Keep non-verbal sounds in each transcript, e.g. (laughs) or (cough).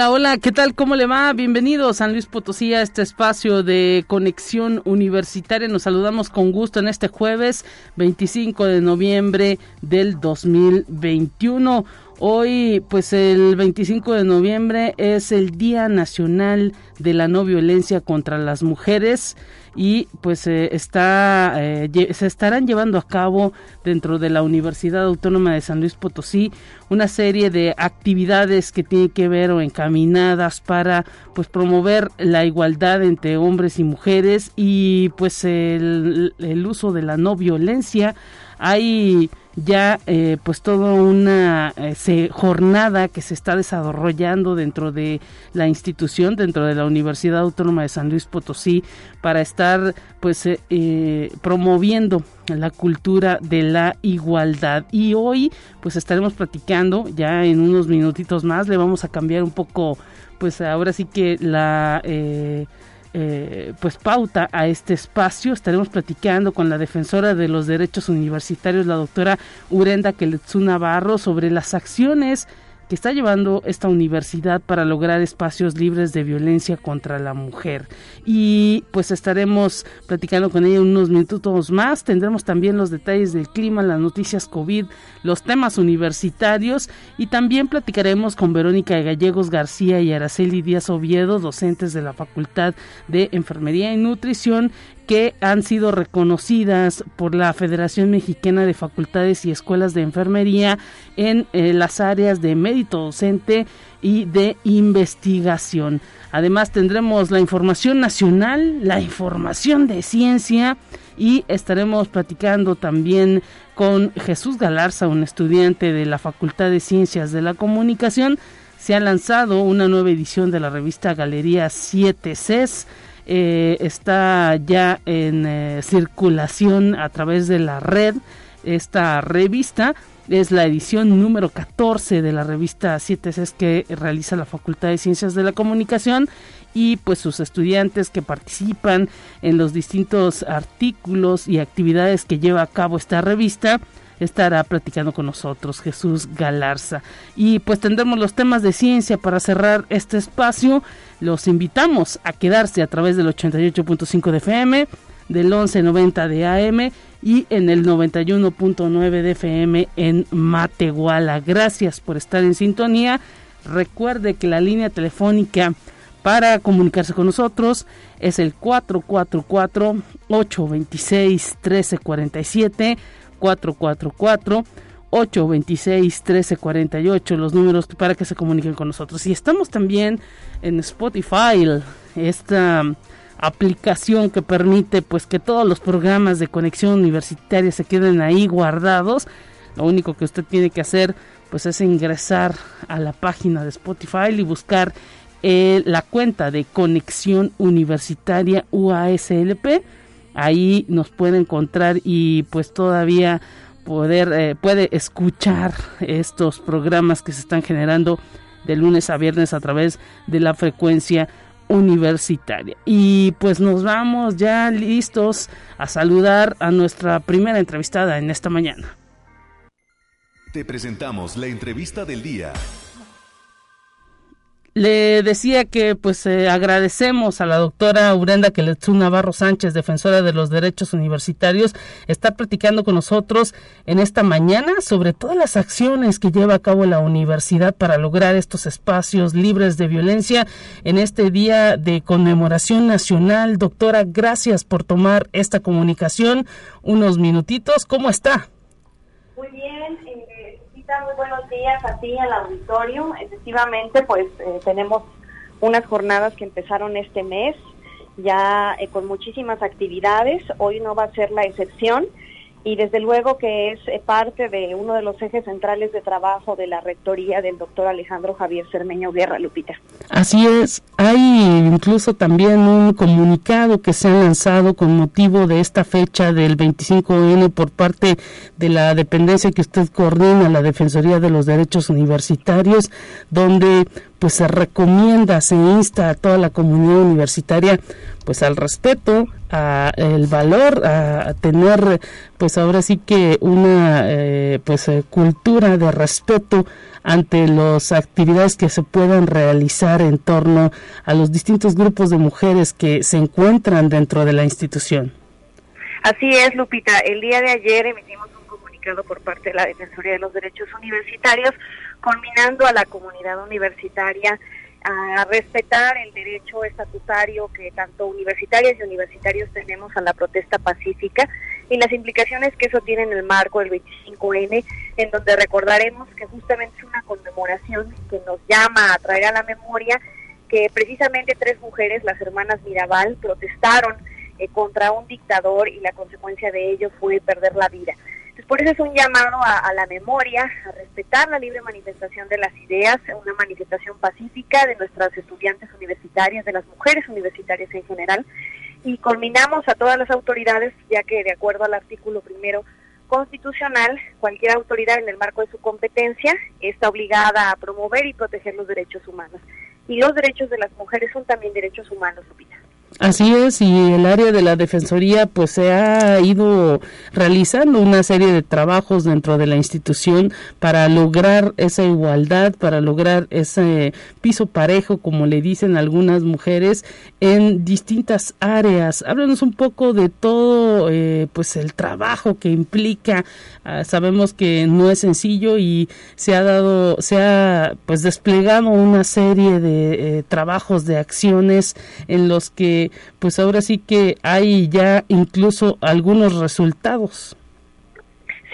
Hola, hola, ¿qué tal? ¿Cómo le va? Bienvenido San Luis Potosí a este espacio de conexión universitaria. Nos saludamos con gusto en este jueves 25 de noviembre del 2021. Hoy, pues el 25 de noviembre es el Día Nacional de la No Violencia contra las Mujeres y pues eh, está eh, se estarán llevando a cabo dentro de la Universidad Autónoma de San Luis Potosí una serie de actividades que tienen que ver o encaminadas para pues promover la igualdad entre hombres y mujeres y pues el, el uso de la no violencia hay ya eh, pues toda una eh, jornada que se está desarrollando dentro de la institución, dentro de la Universidad Autónoma de San Luis Potosí, para estar pues eh, promoviendo la cultura de la igualdad. Y hoy pues estaremos platicando, ya en unos minutitos más, le vamos a cambiar un poco, pues ahora sí que la eh, pues pauta a este espacio. Estaremos platicando con la defensora de los derechos universitarios, la doctora Urenda Keletsu Navarro, sobre las acciones que está llevando esta universidad para lograr espacios libres de violencia contra la mujer. Y pues estaremos platicando con ella unos minutos más. Tendremos también los detalles del clima, las noticias COVID, los temas universitarios y también platicaremos con Verónica Gallegos García y Araceli Díaz Oviedo, docentes de la Facultad de Enfermería y Nutrición que han sido reconocidas por la Federación Mexicana de Facultades y Escuelas de Enfermería en eh, las áreas de mérito docente y de investigación. Además tendremos la información nacional, la información de ciencia y estaremos platicando también con Jesús Galarza, un estudiante de la Facultad de Ciencias de la Comunicación. Se ha lanzado una nueva edición de la revista Galería 7 CES eh, está ya en eh, circulación a través de la red. Esta revista es la edición número 14 de la revista 7 es que realiza la Facultad de Ciencias de la Comunicación y pues sus estudiantes que participan en los distintos artículos y actividades que lleva a cabo esta revista estará platicando con nosotros Jesús Galarza. Y pues tendremos los temas de ciencia para cerrar este espacio. Los invitamos a quedarse a través del 88.5 de FM, del 1190 de AM y en el 91.9 de FM en Matehuala. Gracias por estar en sintonía. Recuerde que la línea telefónica para comunicarse con nosotros es el 444 826 1347 444 826 1348 los números para que se comuniquen con nosotros. Y estamos también en Spotify, esta aplicación que permite pues que todos los programas de conexión universitaria se queden ahí guardados. Lo único que usted tiene que hacer pues es ingresar a la página de Spotify y buscar eh, la cuenta de conexión universitaria UASLP ahí nos puede encontrar y pues todavía poder eh, puede escuchar estos programas que se están generando de lunes a viernes a través de la frecuencia universitaria. Y pues nos vamos ya listos a saludar a nuestra primera entrevistada en esta mañana. Te presentamos la entrevista del día. Le decía que pues eh, agradecemos a la doctora Urenda Keletsu Navarro Sánchez, defensora de los derechos universitarios, estar platicando con nosotros en esta mañana sobre todas las acciones que lleva a cabo la universidad para lograr estos espacios libres de violencia en este día de conmemoración nacional. Doctora, gracias por tomar esta comunicación. Unos minutitos, ¿cómo está? Muy bien, eh muy buenos días a ti, al auditorio. Efectivamente, pues eh, tenemos unas jornadas que empezaron este mes, ya eh, con muchísimas actividades. Hoy no va a ser la excepción. Y desde luego que es eh, parte de uno de los ejes centrales de trabajo de la rectoría del doctor Alejandro Javier Cermeño Guerra, Lupita. Así es, hay incluso también un comunicado que se ha lanzado con motivo de esta fecha del 25N por parte de la dependencia que usted coordina, la Defensoría de los Derechos Universitarios, donde pues se recomienda, se insta a toda la comunidad universitaria pues al respeto, a el valor, a, tener pues ahora sí que una eh, pues eh, cultura de respeto ante las actividades que se puedan realizar en torno a los distintos grupos de mujeres que se encuentran dentro de la institución. Así es, Lupita. El día de ayer emitimos un comunicado por parte de la Defensoría de los Derechos Universitarios culminando a la comunidad universitaria a respetar el derecho estatutario que tanto universitarias y universitarios tenemos a la protesta pacífica y las implicaciones que eso tiene en el marco del 25N, en donde recordaremos que justamente es una conmemoración que nos llama a traer a la memoria que precisamente tres mujeres, las hermanas Mirabal, protestaron eh, contra un dictador y la consecuencia de ello fue perder la vida por eso es un llamado a, la memoria, a respetar la libre manifestación de las ideas, una manifestación pacífica de nuestras estudiantes universitarias, de las mujeres universitarias en general, y culminamos a todas las autoridades, ya que de acuerdo al artículo primero constitucional, cualquier autoridad en el marco de su competencia está obligada a promover y proteger los derechos humanos. Y los derechos de las mujeres son también derechos humanos, Lupita. Así es, y el área de la Defensoría pues se ha ido realizando una serie de trabajos dentro de la institución para lograr esa igualdad, para lograr ese piso parejo, como le dicen algunas mujeres, en distintas áreas. Háblanos un poco de todo eh, pues el trabajo que implica. Ah, sabemos que no es sencillo y se ha dado, se ha pues desplegado una serie de eh, trabajos, de acciones en los que pues ahora sí que hay ya incluso algunos resultados.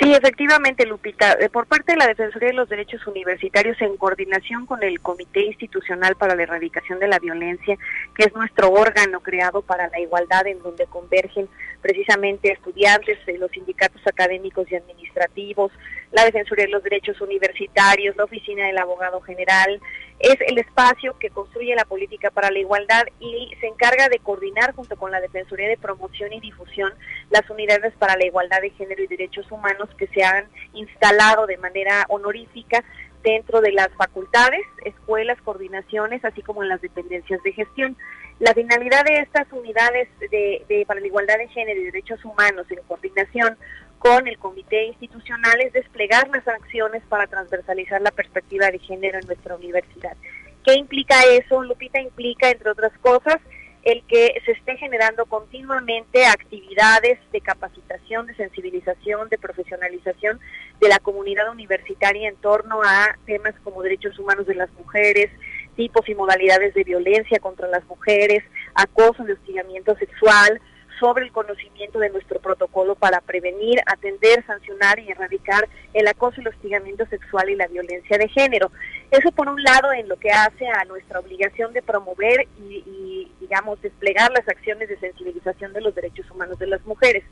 Sí, efectivamente, Lupita. Eh, por parte de la Defensoría de los Derechos Universitarios, en coordinación con el Comité Institucional para la Erradicación de la Violencia, que es nuestro órgano creado para la igualdad, en donde convergen precisamente estudiantes, los sindicatos académicos y administrativos, la Defensoría de los Derechos Universitarios, la Oficina del Abogado General, es el espacio que construye la política para la igualdad y se encarga de coordinar junto con la Defensoría de Promoción y Difusión las unidades para la igualdad de género y derechos humanos que se han instalado de manera honorífica dentro de las facultades, escuelas, coordinaciones, así como en las dependencias de gestión. La finalidad de estas unidades de, para la igualdad de género y derechos humanos en coordinación con el comité institucional es desplegar las acciones para transversalizar la perspectiva de género en nuestra universidad. ¿Qué implica eso? Lupita implica, entre otras cosas, el que se esté generando continuamente actividades de capacitación, de sensibilización, de profesionalización de la comunidad universitaria en torno a temas como derechos humanos de las mujeres, tipos y modalidades de violencia contra las mujeres, acoso y hostigamiento sexual, sobre el conocimiento de nuestro protocolo para prevenir, atender, sancionar y erradicar el acoso, el hostigamiento sexual y la violencia de género. Eso por un lado en lo que hace a nuestra obligación de promover y, digamos, desplegar las acciones de sensibilización de los derechos humanos de las mujeres.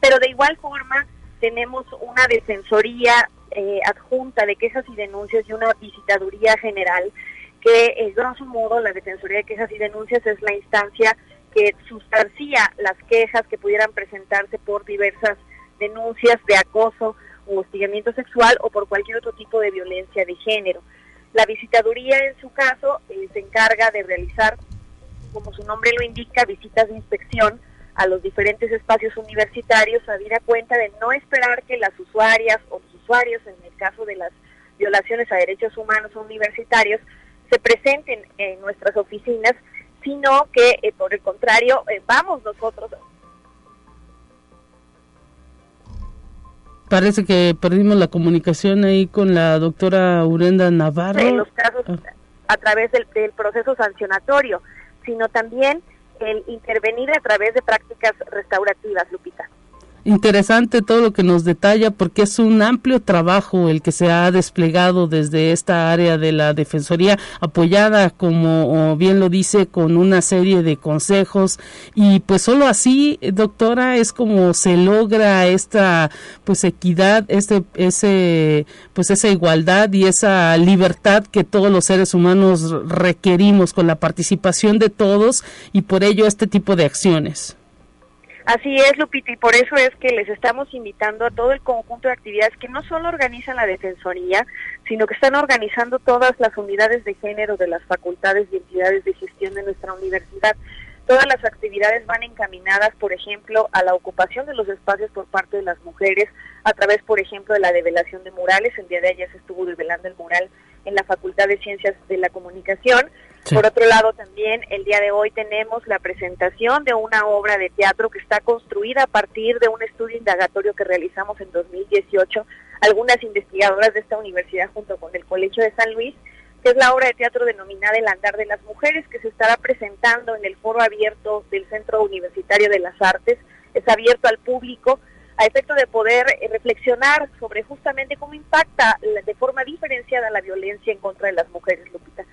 Pero de igual forma tenemos una defensoría eh, adjunta de quejas y denuncias y una visitaduría general que, en grosso modo, la Defensoría de Quejas y Denuncias es la instancia que sustancia las quejas que pudieran presentarse por diversas denuncias de acoso o hostigamiento sexual o por cualquier otro tipo de violencia de género. La visitaduría, en su caso, eh, se encarga de realizar, como su nombre lo indica, visitas de inspección a los diferentes espacios universitarios, a a cuenta de no esperar que las usuarias o los usuarios, en el caso de las violaciones a derechos humanos universitarios, se presenten en nuestras oficinas sino que eh, por el contrario eh, vamos nosotros. Parece que perdimos la comunicación ahí con la doctora Urenda Navarro. En los casos ah. a través del, proceso sancionatorio, sino también el intervenir a través de prácticas restaurativas, Lupita. Interesante todo lo que nos detalla porque es un amplio trabajo el que se ha desplegado desde esta área de la Defensoría, apoyada, como bien lo dice, con una serie de consejos y pues solo así, doctora, es como se logra esta pues equidad, este ese pues esa igualdad y esa libertad que todos los seres humanos requerimos con la participación de todos y por ello este tipo de acciones. Así es, Lupita, y por eso es que les estamos invitando a todo el conjunto de actividades que no solo organizan la Defensoría, sino que están organizando todas las unidades de género de las facultades y entidades de gestión de nuestra universidad. Todas las actividades van encaminadas, por ejemplo, a la ocupación de los espacios por parte de las mujeres, a través, por ejemplo, de la develación de murales. El día de ayer se estuvo develando el mural en la Facultad de Ciencias de la Comunicación por otro lado, también el día de hoy tenemos la presentación de una obra de teatro que está construida a partir de un estudio indagatorio que realizamos en 2018, algunas investigadoras de esta universidad junto con el Colegio de San Luis, que es la obra de teatro denominada El Andar de las Mujeres, que se estará presentando en el foro abierto del Centro Universitario de las Artes. Es abierto al público a efecto de poder eh, reflexionar sobre justamente cómo impacta de forma diferenciada la violencia en contra de las mujeres, Lupita.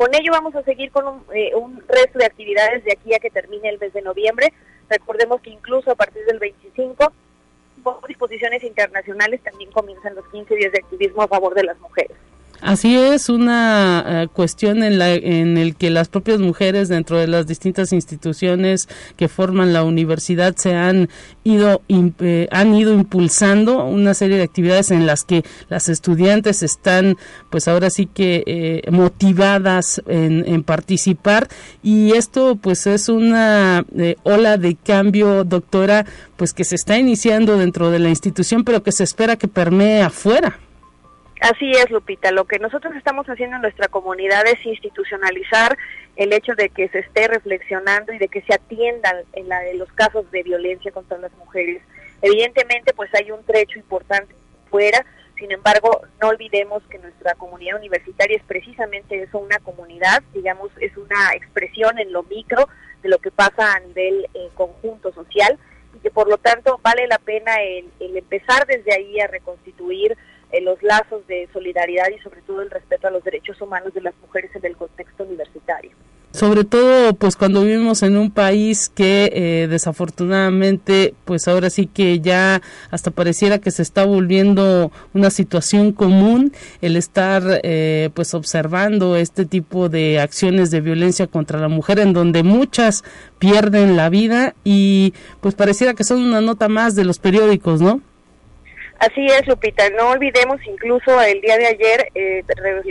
Con ello vamos a seguir con eh, un, resto de actividades de aquí a que termine el mes de noviembre. Recordemos que incluso a partir del 25, por disposiciones internacionales, también comienzan los 15 días de activismo a favor de las mujeres. Así es, una eh, cuestión en, la, en el que las propias mujeres dentro de las distintas instituciones que forman la universidad se han ido, eh, han ido impulsando una serie de actividades en las que las estudiantes están, pues ahora sí que eh, motivadas en, en, participar y esto pues es una ola de cambio, doctora, pues que se está iniciando dentro de la institución, pero que se espera que permee afuera. Así es, Lupita. Lo que nosotros estamos haciendo en nuestra comunidad es institucionalizar el hecho de que se esté reflexionando y de que se atiendan en, la, de los casos de violencia contra las mujeres. Evidentemente, pues hay un trecho importante fuera. Sin embargo, no olvidemos que nuestra comunidad universitaria es precisamente eso, una comunidad, digamos, es una expresión en lo micro de lo que pasa a nivel eh, conjunto social y que por lo tanto vale la pena el empezar desde ahí a reconstituir en los lazos de solidaridad y sobre todo el respeto a los derechos humanos de las mujeres en el contexto universitario. Sobre todo, pues cuando vivimos en un país que eh, desafortunadamente, pues ahora sí que ya hasta pareciera que se está volviendo una situación común el estar eh, pues observando este tipo de acciones de violencia contra la mujer en donde muchas pierden la vida y pues pareciera que son una nota más de los periódicos, ¿no? Así es, Lupita. No olvidemos, incluso el día de ayer eh,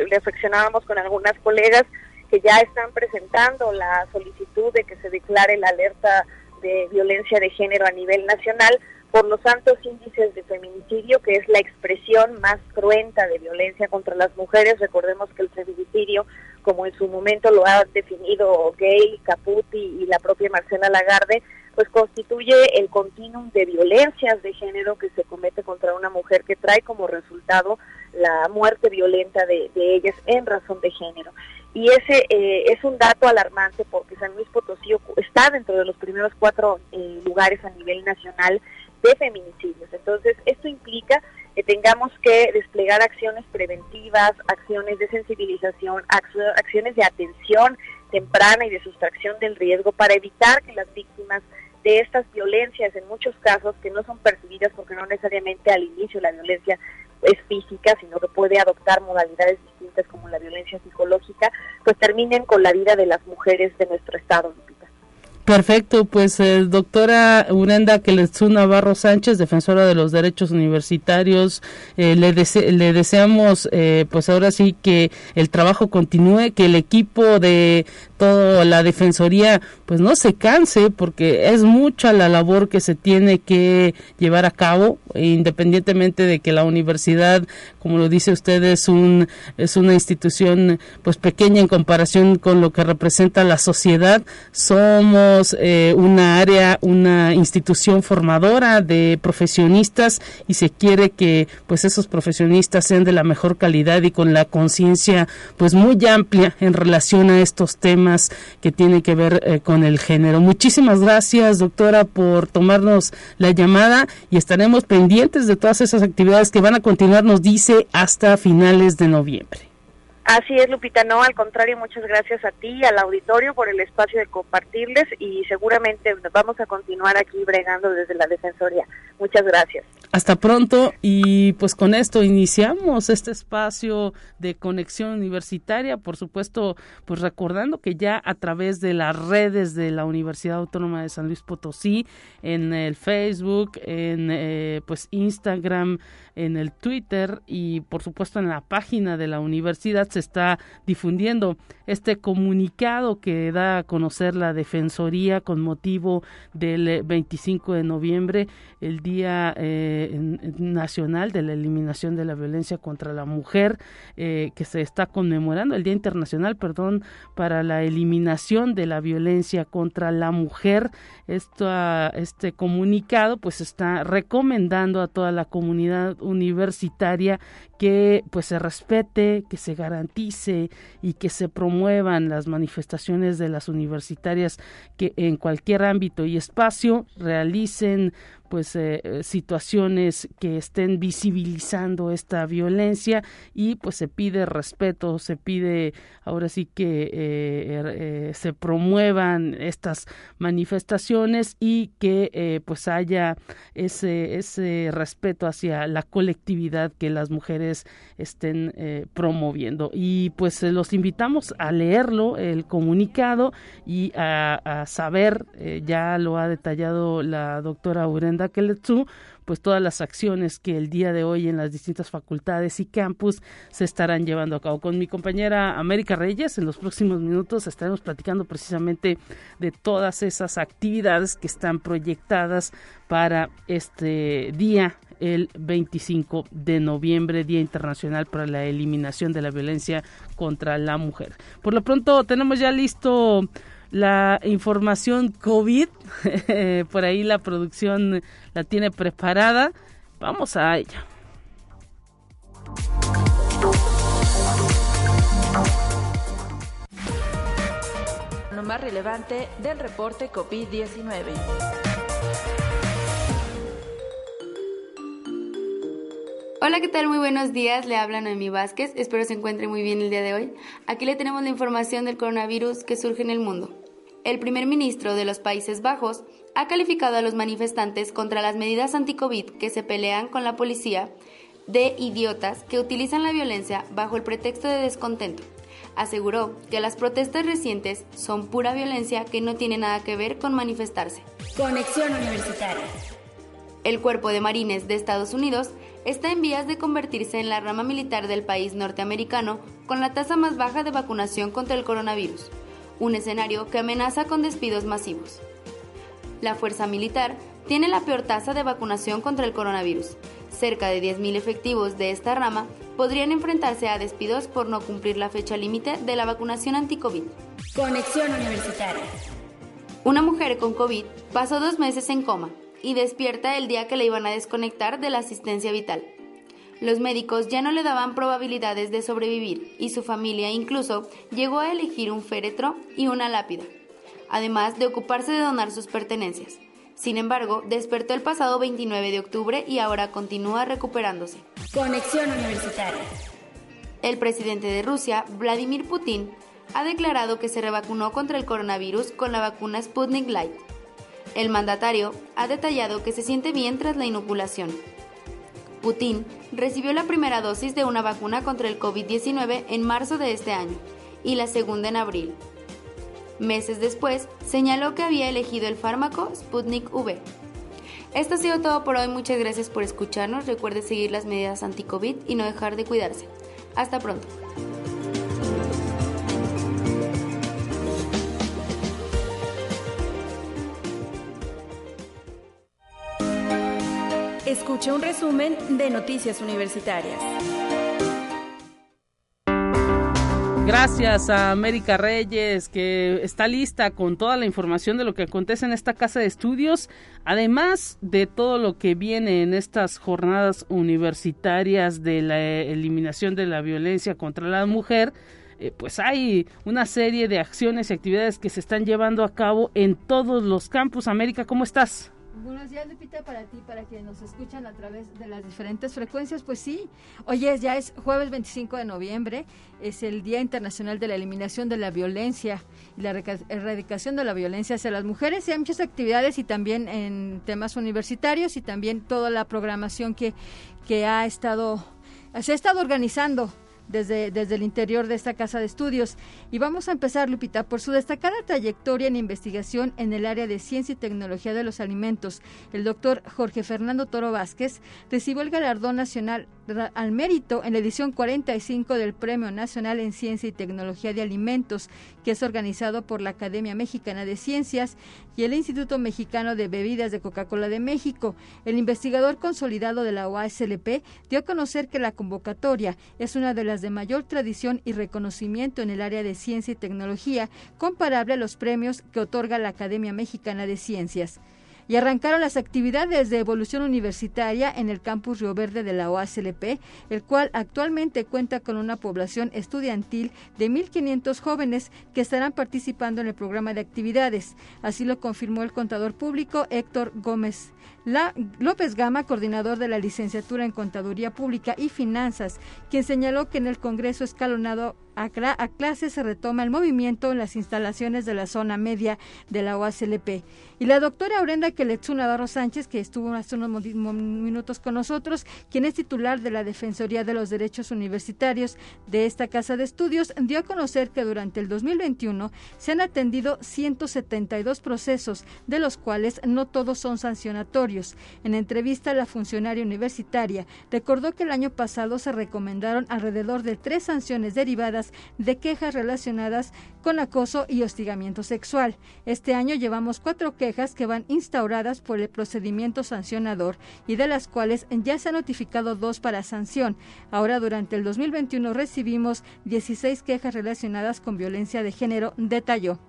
reflexionábamos con algunas colegas que ya están presentando la solicitud de que se declare la alerta de violencia de género a nivel nacional por los altos índices de feminicidio, que es la expresión más cruenta de violencia contra las mujeres. Recordemos que el feminicidio, como en su momento lo ha definido Gay, Caputi y la propia Marcela Lagarde, pues constituye el continuum de violencias de género que se comete contra una mujer que trae como resultado la muerte violenta de, ellas en razón de género. Y ese eh, es un dato alarmante porque San Luis Potosí está dentro de los primeros cuatro eh, lugares a nivel nacional de feminicidios. Entonces, esto implica que tengamos que desplegar acciones preventivas, acciones de sensibilización, acciones de atención temprana y de sustracción del riesgo para evitar que las víctimas de estas violencias en muchos casos que no son percibidas porque no necesariamente al inicio la violencia es física, sino que puede adoptar modalidades distintas como la violencia psicológica, pues terminen con la vida de las mujeres de nuestro estado. Perfecto, pues eh, doctora Urenda Keletsú Navarro Sánchez, defensora de los derechos universitarios, eh, le, le deseamos eh, pues ahora sí que el trabajo continúe, que el equipo de toda la defensoría pues no se canse porque es mucha la labor que se tiene que llevar a cabo, independientemente de que la universidad, como lo dice usted, es, un, es una institución pues pequeña en comparación con lo que representa la sociedad, somos somos eh, una área, una institución formadora de profesionistas y se quiere que pues esos profesionistas sean de la mejor calidad y con la conciencia pues muy amplia en relación a estos temas que tienen que ver eh, con el género. Muchísimas gracias, doctora, por tomarnos la llamada y estaremos pendientes de todas esas actividades que van a continuar, nos dice, hasta finales de noviembre. Así es, Lupita. No, al contrario, muchas gracias a ti, al auditorio, por el espacio de compartirles y seguramente vamos a continuar aquí bregando desde la Defensoría. Muchas gracias. Hasta pronto. Y pues con esto iniciamos este espacio de conexión universitaria, por supuesto, pues recordando que ya a través de las redes de la Universidad Autónoma de San Luis Potosí, en el Facebook, en eh, pues Instagram, en el Twitter y por supuesto en la página de la universidad se está difundiendo este comunicado que da a conocer la Defensoría con motivo del 25 de noviembre, el Día eh, Nacional de la Eliminación de la Violencia contra la Mujer, eh, que se está conmemorando, el Día Internacional, perdón, para la eliminación de la violencia contra la mujer. Esto, este comunicado pues está recomendando a toda la comunidad universitaria que pues se respete, que se garantice y que se promuevan las manifestaciones de las universitarias que en cualquier ámbito y espacio realicen pues eh, eh, situaciones que estén visibilizando esta violencia y pues se pide respeto se pide ahora sí que eh, se promuevan estas manifestaciones y que pues haya ese ese respeto hacia la colectividad que las mujeres estén promoviendo y pues los invitamos a leerlo el comunicado y a, saber ya lo ha detallado la doctora Urenda pues todas las acciones que el día de hoy en las distintas facultades y campus se estarán llevando a cabo. Con mi compañera América Reyes, en los próximos minutos estaremos platicando precisamente de todas esas actividades que están proyectadas para este día el 25 de noviembre, Día Internacional para la Eliminación de la Violencia contra la Mujer. Por lo pronto tenemos ya listo la información COVID. (laughs) Por ahí la producción la tiene preparada. Vamos a ella. Lo más relevante del reporte COVID-19. Hola, ¿qué tal? Muy buenos días. Le habla Noemí Vázquez. Espero se encuentre muy bien el día de hoy. Aquí le tenemos la información del coronavirus que surge en el mundo. El primer ministro de los Países Bajos ha calificado a los manifestantes contra las medidas anti-COVID que se pelean con la policía de idiotas que utilizan la violencia bajo el pretexto de descontento. Aseguró que las protestas recientes son pura violencia que no tiene nada que ver con manifestarse. Conexión Universitaria. El Cuerpo de Marines de Estados Unidos está en vías de convertirse en la rama militar del país norteamericano con la tasa más baja de vacunación contra el coronavirus, un escenario que amenaza con despidos masivos. La fuerza militar tiene la peor tasa de vacunación contra el coronavirus. Cerca de 10.000 efectivos de esta rama podrían enfrentarse a despidos por no cumplir la fecha límite de la vacunación anti-COVID. Conexión Universitaria. Una mujer con COVID pasó dos meses en coma y despierta el día que le iban a desconectar de la asistencia vital. Los médicos ya no le daban probabilidades de sobrevivir y su familia incluso llegó a elegir un féretro y una lápida, además de ocuparse de donar sus pertenencias. Sin embargo, despertó el pasado 29 de octubre y ahora continúa recuperándose. Conexión Universitaria. El presidente de Rusia, Vladimir Putin, ha declarado que se revacunó contra el coronavirus con la vacuna Sputnik Light el mandatario ha detallado que se siente bien tras la inoculación. Putin recibió la primera dosis de una vacuna contra el COVID-19 en marzo de este año y la segunda en abril. Meses después, señaló que había elegido el fármaco Sputnik V. Esto ha sido todo por hoy, muchas gracias por escucharnos, recuerde seguir las medidas anti-COVID y no dejar de cuidarse. Hasta pronto. Escucha un resumen de Noticias Universitarias. Gracias a América Reyes, que está lista con toda la información de lo que acontece en esta casa de estudios, además de todo lo que viene en estas jornadas universitarias de la eliminación de la violencia contra la mujer. Eh, pues hay una serie de acciones y actividades que se están llevando a cabo en todos los campus. América, ¿cómo estás? Buenos días, Lupita, para ti, para quienes nos escuchan a través de las diferentes frecuencias. Pues sí, hoy es, ya es jueves 25 de noviembre, es el Día Internacional de la Eliminación de la Violencia y la erradicación de la violencia hacia las mujeres. Y hay muchas actividades y también en temas universitarios y también toda la programación que, que ha estado, se ha estado organizando desde, desde el interior de esta casa de estudios. Y vamos a empezar, Lupita, por su destacada trayectoria en investigación en el área de ciencia y tecnología de los alimentos. El doctor Jorge Fernando Toro Vázquez recibió el galardón nacional al mérito en la edición 45 del Premio Nacional en Ciencia y Tecnología de Alimentos, que es organizado por la Academia Mexicana de Ciencias y el Instituto Mexicano de Bebidas de Coca-Cola de México. El investigador consolidado de la OASLP dio a conocer que la convocatoria es una de las de mayor tradición y reconocimiento en el área de ciencia y tecnología, comparable a los premios que otorga la Academia Mexicana de Ciencias y arrancaron las actividades de evolución universitaria en el campus Río Verde de la OASLP, el cual actualmente cuenta con una población estudiantil de 1.500 jóvenes que estarán participando en el programa de actividades. Así lo confirmó el contador público Héctor Gómez la, López Gama, coordinador de la licenciatura en Contaduría Pública y Finanzas, quien señaló que en el Congreso escalonado a, clase se retoma el movimiento en las instalaciones de la zona media de la OACLP. Y la doctora Aurenda Keletsu Navarro Sánchez, que estuvo hace unos minutos con nosotros, quien es titular de la Defensoría de los Derechos Universitarios de esta Casa de Estudios, dio a conocer que durante el 2021 se han atendido 172 procesos, de los cuales no todos son sancionatorios en entrevista, la funcionaria universitaria recordó que el año pasado se recomendaron alrededor de tres sanciones derivadas de quejas relacionadas con acoso y hostigamiento sexual. Este año llevamos cuatro quejas que van instauradas por el procedimiento sancionador y de las cuales ya se han notificado dos para sanción. Ahora, durante el 2021 recibimos 16 quejas relacionadas con violencia de género, detalló.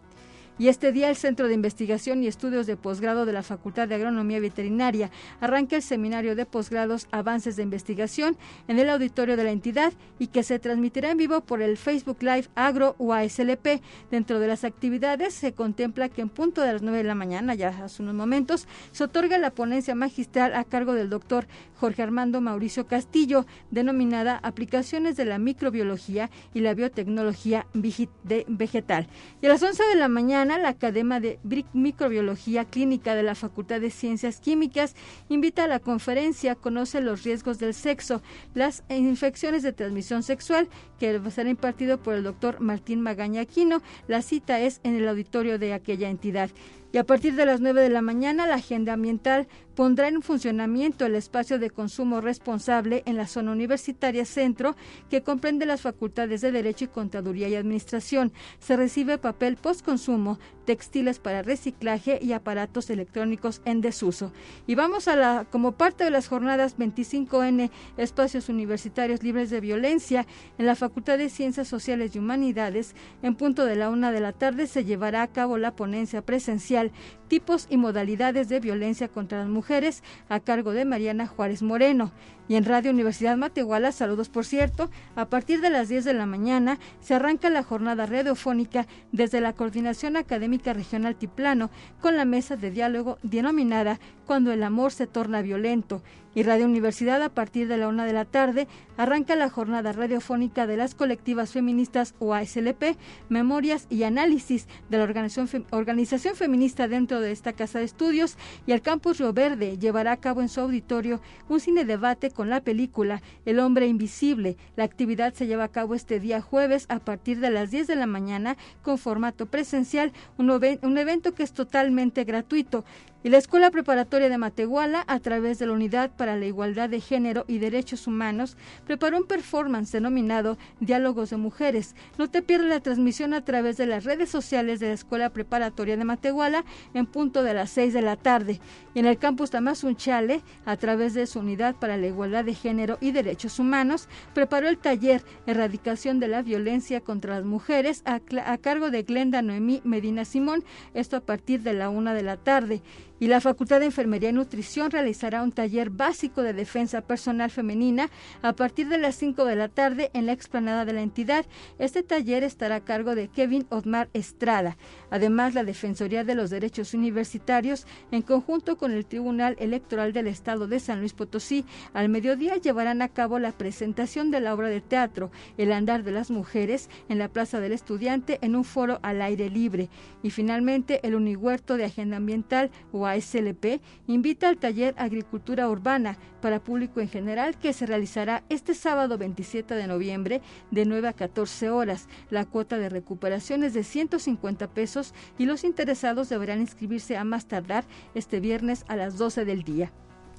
Y este día el Centro de Investigación y Estudios de Posgrado de la Facultad de Agronomía Veterinaria arranca el seminario de posgrados Avances de Investigación en el auditorio de la entidad y que se transmitirá en vivo por el Facebook Live Agro UASLP. Dentro de las actividades se contempla que en punto de las 9 de la mañana, ya hace unos momentos, se otorga la ponencia magistral a cargo del doctor Jorge Armando Mauricio Castillo, denominada Aplicaciones de la Microbiología y la Biotecnología Vegetal. Y a las 11 de la mañana, la Academia de Microbiología Clínica de la Facultad de Ciencias Químicas invita a la conferencia Conoce los riesgos del sexo, las infecciones de transmisión sexual, que será impartido por el doctor Martín Magaña Aquino. La cita es en el auditorio de aquella entidad. Y a partir de las 9 de la mañana, la agenda ambiental pondrá en funcionamiento el espacio de consumo responsable en la zona universitaria centro, que comprende las facultades de Derecho y Contaduría y Administración. Se recibe papel postconsumo, textiles para reciclaje y aparatos electrónicos en desuso. Y vamos a la, como parte de las jornadas 25N, espacios universitarios libres de violencia, en la Facultad de Ciencias Sociales y Humanidades, en punto de la una de la tarde se llevará a cabo la ponencia presencial Social tipos y modalidades de violencia contra las mujeres, a cargo de Mariana Juárez Moreno. Y en Radio Universidad Matehuala, saludos por cierto, a partir de las 10 de la mañana se arranca la jornada radiofónica desde la Coordinación Académica Regional Tiplano con la mesa de diálogo denominada Cuando el amor se torna violento. Y Radio Universidad a partir de la una de la tarde arranca la jornada radiofónica de las colectivas feministas OASLP, Memorias y Análisis de la Organización, Organización Feminista de esta casa de estudios y el Campus Río Verde llevará a cabo en su auditorio un cine debate con la película El hombre invisible. La actividad se lleva a cabo este día jueves a partir de las 10 de la mañana con formato presencial, un evento que es totalmente gratuito. Y la Escuela Preparatoria de Matehuala, a través de la Unidad para la Igualdad de Género y Derechos Humanos, preparó un performance denominado Diálogos de Mujeres. No te pierdas la transmisión a través de las redes sociales de la Escuela Preparatoria de Matehuala en punto de las 6 de la tarde. Y en el campus Tamazunchale, a través de su Unidad para la Igualdad de Género y Derechos Humanos, preparó el taller Erradicación de la Violencia contra las Mujeres a, a cargo de Glenda Noemí Medina Simón, esto a partir de la una de la tarde y la Facultad de Enfermería y Nutrición realizará un taller básico de defensa personal femenina a partir de las 5 de la tarde en la explanada de la entidad. Este taller estará a cargo de Kevin Otmar Estrada. Además, la Defensoría de los Derechos Universitarios, en conjunto con el Tribunal Electoral del Estado de San Luis Potosí, al mediodía llevarán a cabo la presentación de la obra de teatro El andar de las mujeres en la Plaza del Estudiante en un foro al aire libre. Y finalmente, el Unihuerto de Agenda Ambiental SLP invita al taller Agricultura Urbana para público en general que se realizará este sábado 27 de noviembre de 9 a 14 horas. La cuota de recuperación es de 150 pesos y los interesados deberán inscribirse a más tardar este viernes a las 12 del día.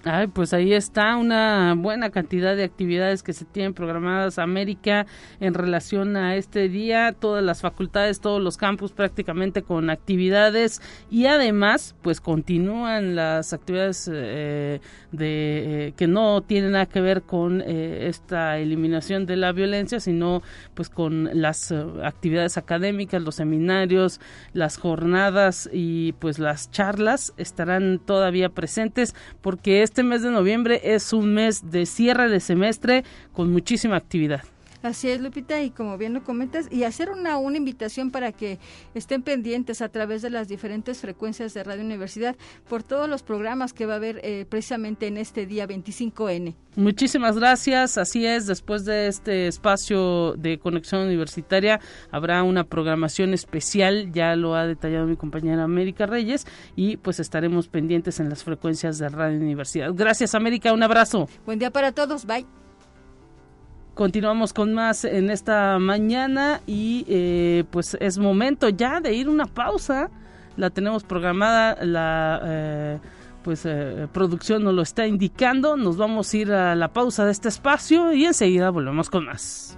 Ay, pues ahí está una buena cantidad de actividades que se tienen programadas América en relación a este día, todas las facultades, todos los campus prácticamente con actividades. Y además pues continúan las actividades eh, de eh, que no tienen nada que ver con eh, esta eliminación de la violencia, sino pues con las actividades académicas, los seminarios, las jornadas y pues las charlas estarán todavía presentes porque este mes de noviembre es un mes de cierre de semestre con muchísima actividad. Así es, Lupita, y como bien lo comentas, y hacer una, una invitación para que estén pendientes a través de las diferentes frecuencias de Radio Universidad por todos los programas que va a haber eh, precisamente en este día 25N. Muchísimas gracias, así es, después de este espacio de conexión universitaria habrá una programación especial, ya lo ha detallado mi compañera América Reyes, y pues estaremos pendientes en las frecuencias de Radio Universidad. Gracias, América, un abrazo. Buen día para todos, bye. Continuamos con más en esta mañana y eh, pues es momento ya de ir una pausa. La tenemos programada, la eh, pues eh, producción nos lo está indicando. Nos vamos a ir a la pausa de este espacio y enseguida volvemos con más.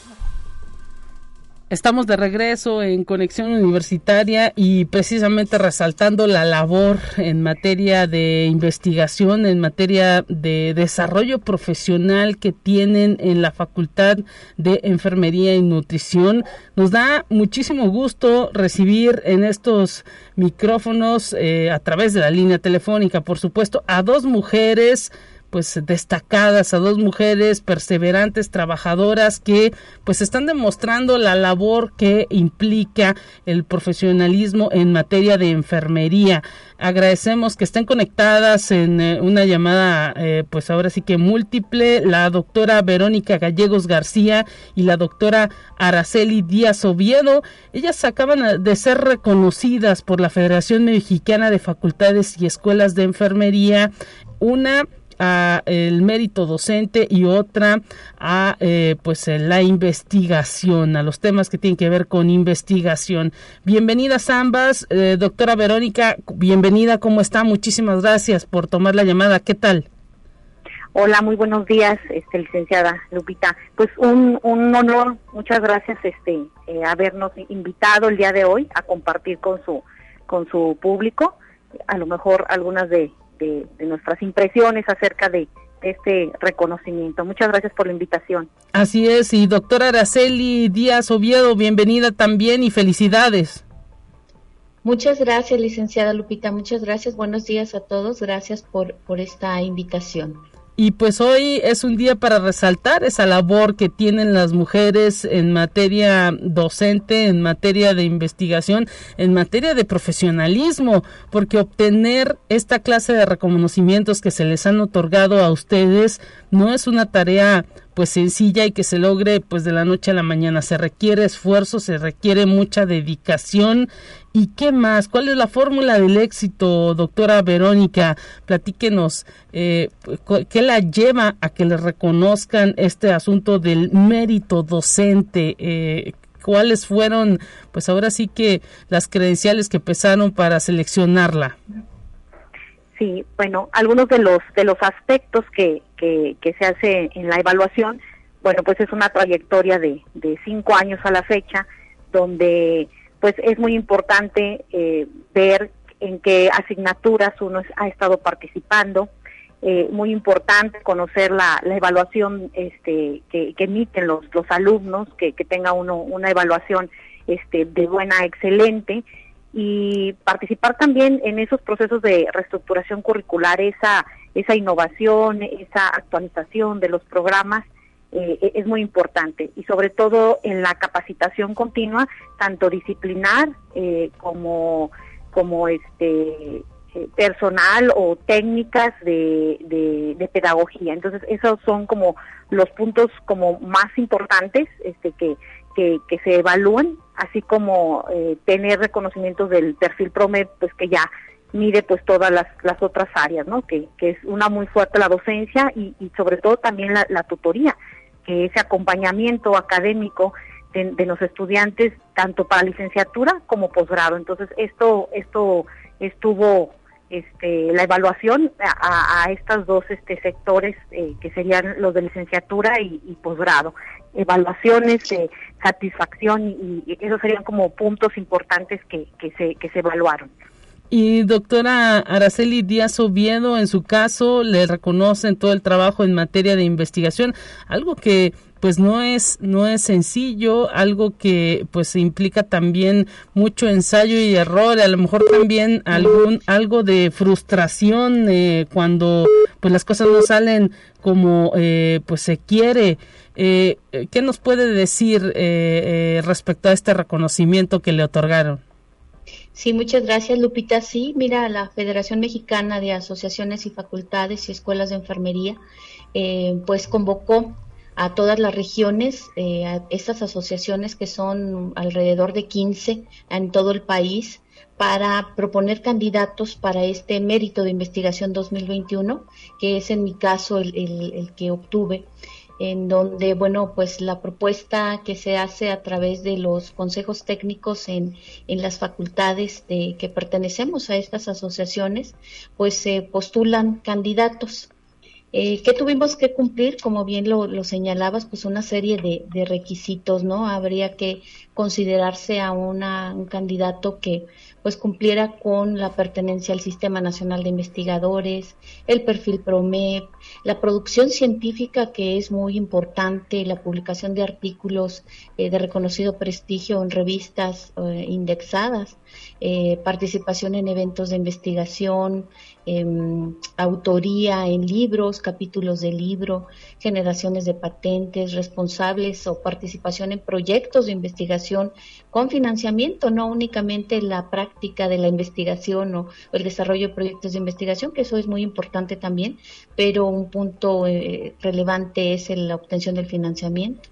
Estamos de regreso en Conexión Universitaria y precisamente resaltando la labor en materia de investigación, en materia de desarrollo profesional que tienen en la Facultad de Enfermería y Nutrición. Nos da muchísimo gusto recibir en estos micrófonos eh, a través de la línea telefónica, por supuesto, a dos mujeres pues destacadas a dos mujeres perseverantes trabajadoras que pues están demostrando la labor que implica el profesionalismo en materia de enfermería. Agradecemos que estén conectadas en eh, una llamada eh, pues ahora sí que múltiple la doctora Verónica Gallegos García y la doctora Araceli Díaz Oviedo. Ellas acaban de ser reconocidas por la Federación Mexicana de Facultades y Escuelas de Enfermería una a el mérito docente y otra a eh, pues la investigación, a los temas que tienen que ver con investigación. Bienvenidas ambas, eh, doctora Verónica, bienvenida, ¿cómo está? Muchísimas gracias por tomar la llamada, ¿qué tal? Hola, muy buenos días, este, licenciada Lupita. Pues un, un honor, muchas gracias, este, eh, habernos invitado el día de hoy a compartir con su, con su público, a lo mejor algunas de, de, nuestras impresiones acerca de este reconocimiento. Muchas gracias por la invitación. Así es, y doctora Araceli Díaz Oviedo, bienvenida también y felicidades. Muchas gracias, licenciada Lupita, muchas gracias, buenos días a todos, gracias por, por esta invitación. Y pues hoy es un día para resaltar esa labor que tienen las mujeres en materia docente, en materia de investigación, en materia de profesionalismo, porque obtener esta clase de reconocimientos que se les han otorgado a ustedes no es una tarea pues sencilla y que se logre pues de la noche a la mañana. Se requiere esfuerzo, se requiere mucha dedicación. ¿Y qué más? ¿Cuál es la fórmula del éxito, doctora Verónica? Platíquenos, eh, ¿qué la lleva a que le reconozcan este asunto del mérito docente? Eh, ¿Cuáles fueron, pues ahora sí que las credenciales que pesaron para seleccionarla? Sí, bueno, algunos de los de los aspectos que, que, se hace en la evaluación, bueno, pues es una trayectoria de, de cinco años a la fecha, donde pues es muy importante eh, ver en qué asignaturas uno ha estado participando, eh, muy importante conocer la, la evaluación este, que, emiten los, los alumnos, que, tenga uno una evaluación este, de buena, excelente, y participar también en esos procesos de reestructuración curricular, esa, esa innovación, esa actualización de los programas eh, e-, es muy importante y sobre todo en la capacitación continua, tanto disciplinar eh, como, como este eh, personal o técnicas de, de, de, pedagogía. Entonces esos son como los puntos como más importantes este, que, que, que se evalúan, así como eh, tener reconocimientos del perfil PROMED, pues que ya mide pues todas las, las otras áreas, ¿no? Que, que es una muy fuerte la docencia y, y sobre todo también la, tutoría, que ese acompañamiento académico de, los estudiantes tanto para licenciatura como posgrado. Entonces esto esto estuvo este, la evaluación a, a estos dos este, sectores eh, que serían los de licenciatura y posgrado. Evaluaciones de satisfacción y, esos serían como puntos importantes que, que, se, que se evaluaron. Y doctora Araceli Díaz Oviedo, en su caso, le reconocen todo el trabajo en materia de investigación, algo que pues no es no es sencillo algo que pues implica también mucho ensayo y error a lo mejor también algún algo de frustración eh, cuando pues las cosas no salen como eh, pues se quiere eh, qué nos puede decir eh, eh, respecto a este reconocimiento que le otorgaron Sí, muchas gracias, Lupita. Sí, mira, la Federación Mexicana de Asociaciones y Facultades y Escuelas de Enfermería, eh, pues convocó a todas las regiones, eh, a estas asociaciones que son alrededor de 15 en todo el país, para proponer candidatos para este mérito de investigación 2021, que es en mi caso el, el que obtuve en donde, bueno, pues la propuesta que se hace a través de los consejos técnicos en, en las facultades de que pertenecemos a estas asociaciones, pues se postulan candidatos eh, ¿Qué tuvimos que cumplir? Como bien lo, lo señalabas, pues una serie de, de, requisitos, ¿no? Habría que considerarse a un candidato que pues cumpliera con la pertenencia al Sistema Nacional de Investigadores, el perfil PROMEP, la producción científica que es muy importante, la publicación de artículos eh, de reconocido prestigio en revistas eh, indexadas, eh, participación en eventos de investigación, eh, autoría en libros, capítulos de libro, generaciones de patentes, responsables o participación en proyectos de investigación con financiamiento, no únicamente la práctica de la investigación o, o el desarrollo de proyectos de investigación, que eso es muy importante también, pero un punto eh, relevante es la obtención del financiamiento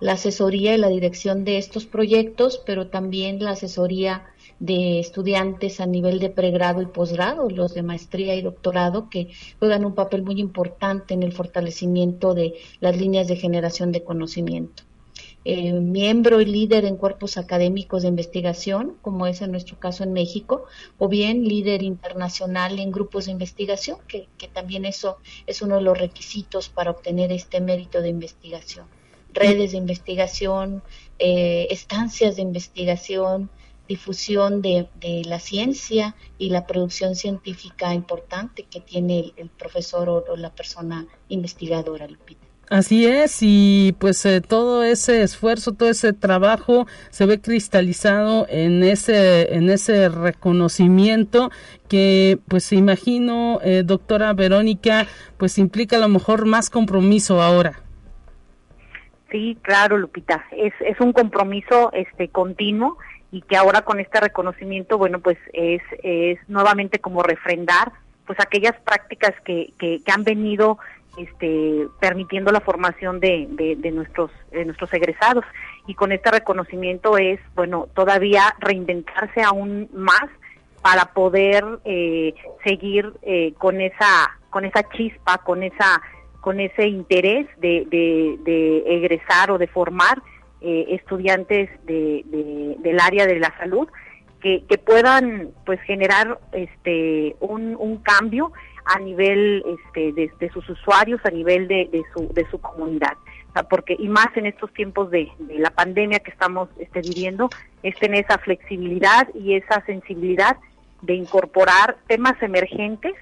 la asesoría y la dirección de estos proyectos, pero también la asesoría de estudiantes a nivel de pregrado y posgrado, los de maestría y doctorado, que juegan un papel muy importante en el fortalecimiento de las líneas de generación de conocimiento. Eh, miembro y líder en cuerpos académicos de investigación, como es en nuestro caso en México, o bien líder internacional en grupos de investigación, que, que también eso es uno de los requisitos para obtener este mérito de investigación. Redes de investigación, eh, estancias de investigación, difusión de, de, la ciencia y la producción científica importante que tiene el, el profesor o, o, la persona investigadora, Lupita. Así es, y pues eh, todo ese esfuerzo, todo ese trabajo se ve cristalizado en ese, en ese reconocimiento que pues imagino, eh, doctora Verónica, pues implica a lo mejor más compromiso ahora. Sí, claro, Lupita, es, es un compromiso este continuo y que ahora con este reconocimiento, bueno, pues es, es nuevamente como refrendar pues aquellas prácticas que, que, han venido este, permitiendo la formación de, de, nuestros de nuestros egresados. Y con este reconocimiento es bueno todavía reinventarse aún más para poder eh, seguir eh, con esa con esa chispa con esa con ese interés de, de, egresar o de formar eh, estudiantes de, del área de la salud que, que puedan pues generar este un, un cambio a nivel este, de, sus usuarios, a nivel de, de, su, de su comunidad. porque, y más en estos tiempos de, la pandemia que estamos este, viviendo, es tener esa flexibilidad y esa sensibilidad de incorporar temas emergentes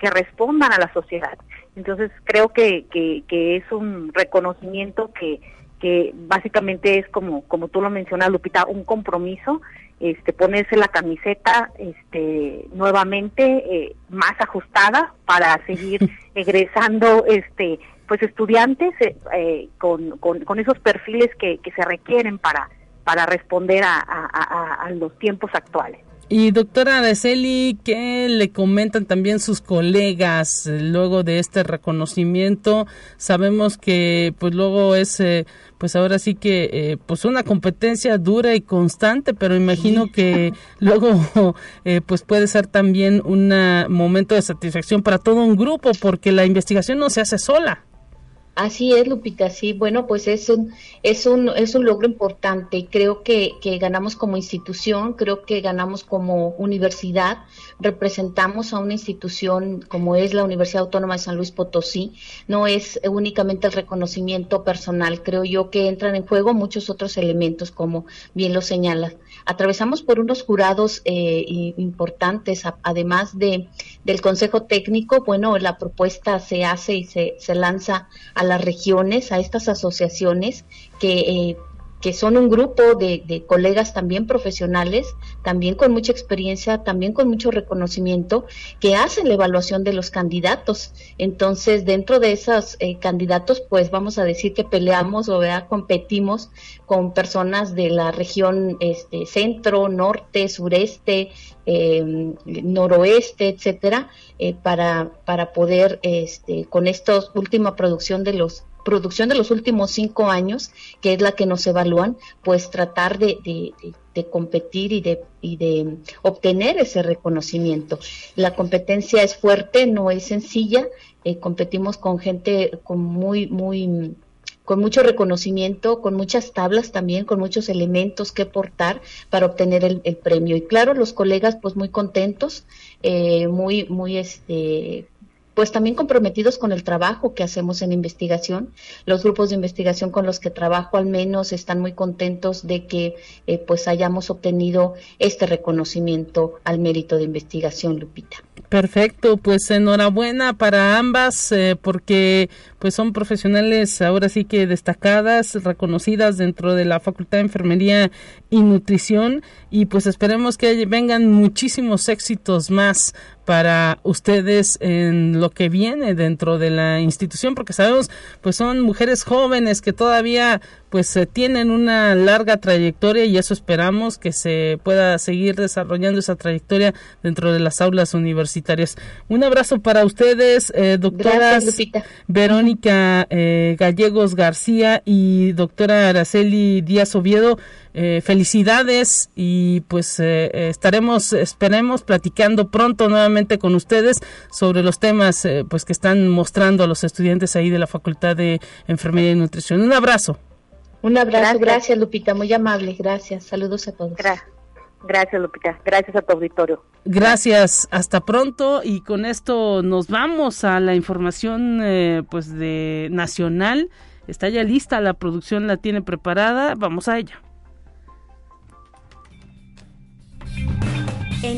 que respondan a la sociedad. Entonces, creo que, que, que es un reconocimiento que, que básicamente es como, como tú lo mencionas, Lupita, un compromiso este, ponerse la camiseta este, nuevamente eh, más ajustada para seguir (laughs) egresando este, pues estudiantes eh, eh, con, con, esos perfiles que, que se requieren para, para responder a, a los tiempos actuales. Y doctora Araceli, ¿qué le comentan también sus colegas eh, luego de este reconocimiento? Sabemos que pues luego es eh, pues ahora sí que eh, pues una competencia dura y constante, pero imagino que (laughs) luego pues puede ser también un momento de satisfacción para todo un grupo porque la investigación no se hace sola. Así es, Lupita, sí, bueno, pues es un, es un, es un logro importante. Creo que, que ganamos como institución, creo que ganamos como universidad, representamos a una institución como es la Universidad Autónoma de San Luis Potosí, no es únicamente el reconocimiento personal, creo yo que entran en juego muchos otros elementos, como bien lo señala. Atravesamos por unos jurados eh, importantes, además de, del Consejo Técnico, bueno, la propuesta se hace y se, se lanza a a las regiones, a estas asociaciones que, eh, que son un grupo de, colegas también profesionales, también con mucha experiencia, también con mucho reconocimiento, que hacen la evaluación de los candidatos. Entonces, dentro de esos eh, candidatos, pues vamos a decir que peleamos o competimos con personas de la región este, centro, norte, sureste, em, noroeste, etcétera, eh, para, para poder, este, con esta última producción de los producción de los últimos cinco años, que es la que nos evalúan, pues tratar de, de, competir y de, y de obtener ese reconocimiento. La competencia es fuerte, no es sencilla, eh, competimos con gente con muy, muy con mucho reconocimiento, con muchas tablas también, con muchos elementos que portar para obtener el, premio. Y claro, los colegas pues muy contentos, eh, muy, muy este, pues también comprometidos con el trabajo que hacemos en investigación. Los grupos de investigación con los que trabajo al menos están muy contentos de que eh, pues hayamos obtenido este reconocimiento al mérito de investigación, Lupita. Perfecto, pues enhorabuena para ambas eh, porque pues son profesionales ahora sí que destacadas, reconocidas dentro de la Facultad de Enfermería y Nutrición y pues esperemos que vengan muchísimos éxitos más para ustedes en lo que viene dentro de la institución porque sabemos pues son mujeres jóvenes que todavía pues eh, tienen una larga trayectoria y eso esperamos que se pueda seguir desarrollando esa trayectoria dentro de las aulas universitarias. Un abrazo para ustedes, eh, doctoras Verónica eh, Gallegos García y doctora Araceli Díaz Oviedo. Eh, felicidades y pues estaremos, esperemos, platicando pronto nuevamente con ustedes sobre los temas pues que están mostrando a los estudiantes ahí de la Facultad de Enfermería y Nutrición. Un abrazo. Un abrazo, gracias. Lupita, muy amable, gracias. Saludos a todos. Gracias, Lupita. Gracias a tu auditorio. Gracias, hasta pronto y con esto nos vamos a la información eh, pues de nacional. Está ya lista, la producción la tiene preparada, vamos a ella.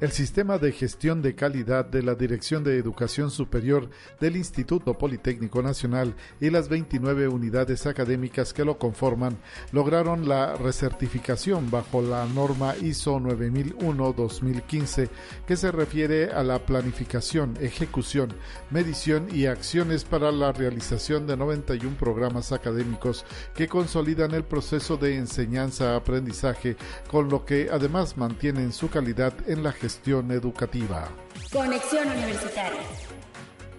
El sistema de gestión de calidad de la Dirección de Educación Superior del Instituto Politécnico Nacional y las 29 unidades académicas que lo conforman lograron la recertificación bajo la norma ISO 9001-2015 que se refiere a la planificación, ejecución, medición y acciones para la realización de 91 programas académicos que consolidan el proceso de enseñanza-aprendizaje, con lo que además mantienen su calidad en la gestión educativa. Conexión Universitaria.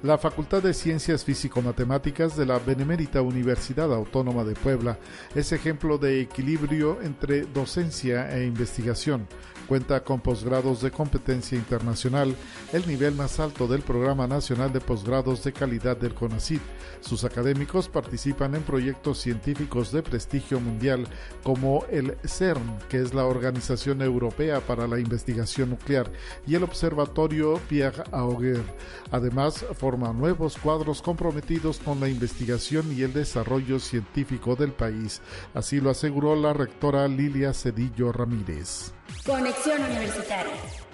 La Facultad de Ciencias Físico-Matemáticas de la Benemérita Universidad Autónoma de Puebla es ejemplo de equilibrio entre docencia e investigación, Cuenta con posgrados de competencia internacional, el nivel más alto del Programa Nacional de Posgrados de Calidad del CONACYT. Sus académicos participan en proyectos científicos de prestigio mundial como el CERN, que es la Organización Europea para la Investigación Nuclear, y el Observatorio Pierre Auger. Además, nuevos cuadros comprometidos con la investigación y el desarrollo científico del país. Así lo aseguró la rectora Lilia Cedillo Ramírez. Conexión Universitaria.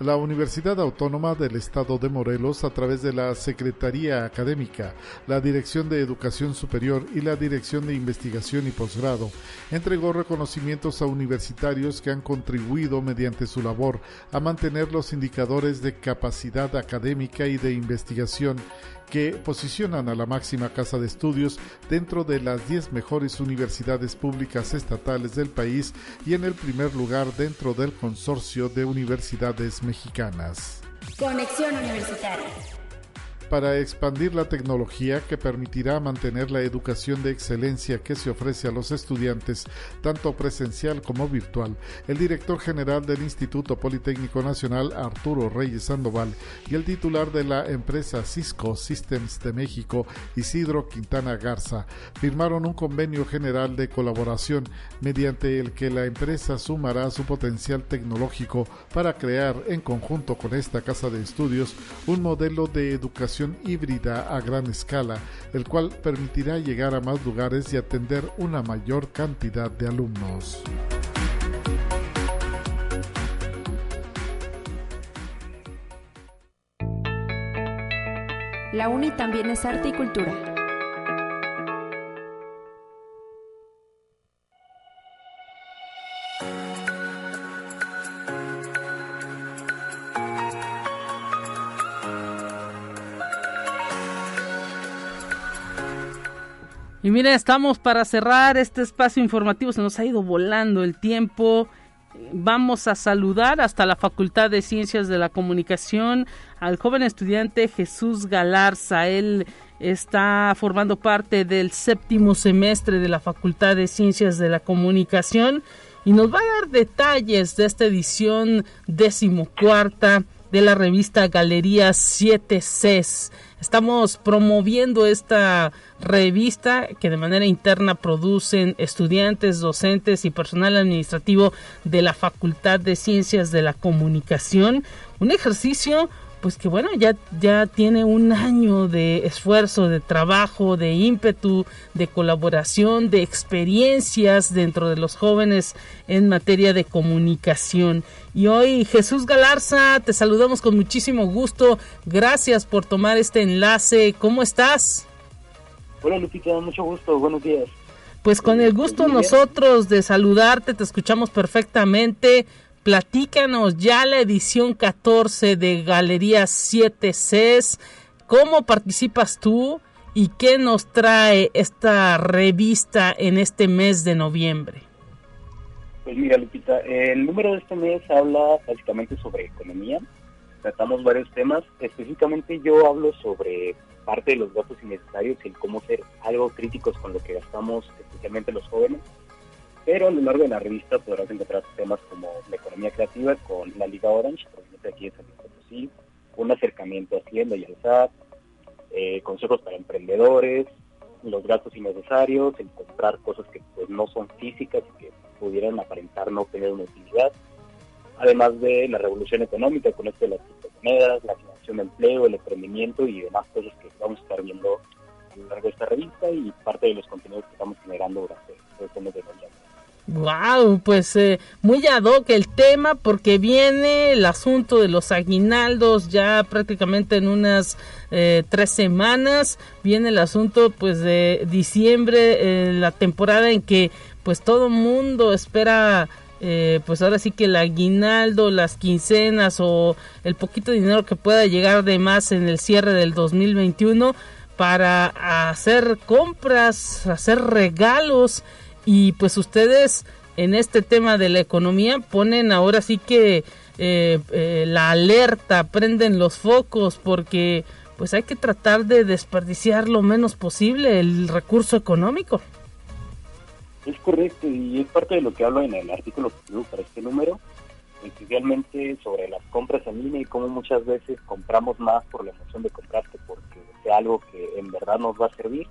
La Universidad Autónoma del Estado de Morelos, a través de la Secretaría Académica, la Dirección de Educación Superior y la Dirección de Investigación y Posgrado, entregó reconocimientos a universitarios que han contribuido mediante su labor a mantener los indicadores de capacidad académica y de investigación que posicionan a la máxima casa de estudios dentro de las 10 mejores universidades públicas estatales del país y en el primer lugar dentro del consorcio de universidades mexicanas. Conexión Universitaria para expandir la tecnología que permitirá mantener la educación de excelencia que se ofrece a los estudiantes, tanto presencial como virtual. El director general del Instituto Politécnico Nacional, Arturo Reyes Sandoval, y el titular de la empresa Cisco Systems de México, Isidro Quintana Garza, firmaron un convenio general de colaboración mediante el que la empresa sumará su potencial tecnológico para crear, en conjunto con esta casa de estudios, un modelo de educación híbrida a gran escala, el cual permitirá llegar a más lugares y atender una mayor cantidad de alumnos. La UNI también es arte y cultura. Y mira, estamos para cerrar este espacio informativo, se nos ha ido volando el tiempo. Vamos a saludar hasta la Facultad de Ciencias de la Comunicación al joven estudiante Jesús Galarza. Él está formando parte del séptimo semestre de la Facultad de Ciencias de la Comunicación y nos va a dar detalles de esta edición decimocuarta de la revista Galería 7 Cs. Estamos promoviendo esta revista que de manera interna producen estudiantes, docentes y personal administrativo de la Facultad de Ciencias de la Comunicación. Un ejercicio pues que bueno, ya, ya tiene un año de esfuerzo, de trabajo, de ímpetu, de colaboración, de experiencias dentro de los jóvenes en materia de comunicación. Y hoy Jesús Galarza, te saludamos con muchísimo gusto. Gracias por tomar este enlace. ¿Cómo estás? Hola Lupita, mucho gusto. Buenos días. Pues con el gusto nosotros de saludarte, te escuchamos perfectamente platícanos ya la edición 14 de Galería 7 Cs, cómo participas tú y qué nos trae esta revista en este mes de noviembre. Pues mira, Lupita, el número de este mes habla básicamente sobre economía. Tratamos varios temas. Específicamente yo hablo sobre parte de los gastos innecesarios y cómo ser algo críticos con lo que gastamos, especialmente los jóvenes. Pero a lo largo de la revista podrás encontrar temas como la economía creativa con la Liga Orange, de aquí en San Luis un acercamiento a Hacienda y al SAT, eh, consejos para emprendedores, los gastos innecesarios, el comprar cosas que pues no son físicas y que pudieran aparentar no tener una utilidad, además de la revolución económica con esto de las criptomonedas, la creación de empleo, el emprendimiento y demás cosas que vamos a estar viendo a lo largo de esta revista y parte de los contenidos que estamos generando durante este mes de noviembre. Wow, pues eh, muy ad hoc el tema porque viene el asunto de los aguinaldos ya prácticamente en unas eh, tres semanas. Viene el asunto pues de diciembre, eh, la temporada en que pues todo mundo espera eh, pues ahora sí que el aguinaldo, las quincenas o el poquito dinero que pueda llegar de más en el cierre del 2021 para hacer compras, hacer regalos y pues ustedes en este tema de la economía ponen ahora sí que eh, eh, la alerta, prenden los focos porque pues hay que tratar de desperdiciar lo menos posible el recurso económico. Es correcto y es parte de lo que hablo en el artículo que para este número, especialmente sobre las compras en línea y cómo muchas veces compramos más por la emoción de comprar que porque sea algo que en verdad nos va a servir